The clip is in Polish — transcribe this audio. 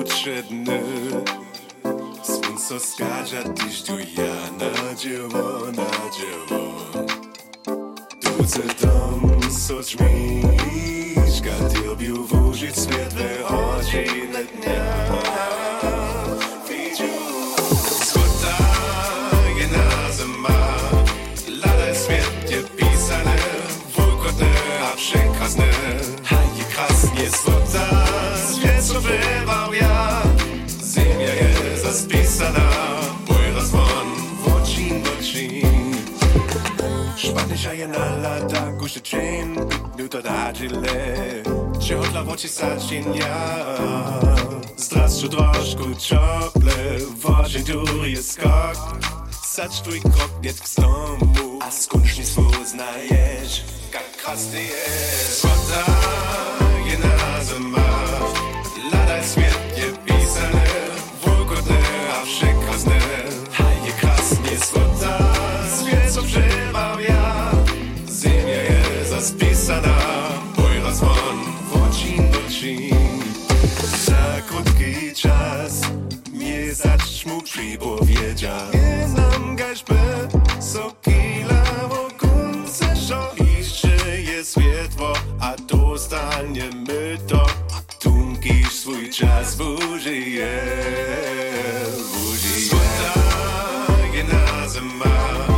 potrzebne Słońce skaża tyś tu ja na dzieło, na dzieło. Dudzę dom, co drzwi Gadił włożyć swiedle oczy na dniach Przekazne, hajki krasnie, złota Wywał ja. Ziemia jest zaspisana Mój rozwon w oczin, w oczin Špatnejša je nalada, ko še čem Minuto dađile Čehotla v oči sačinja Zdrastu trošku čople Vožen dur je skok. Sač tvoj krok net k snomu A skončni spoznaješ Kak krasny jest. Złota sana Pojlasman od dzień do dzień Za krótki czas Nie zacz mu przypowiedzia Nie nam gaźbę Sokila wokunce Że iście jest światło A dostaniemy to. Tunkisz swój czas Bużyje Bużyje Złota genazema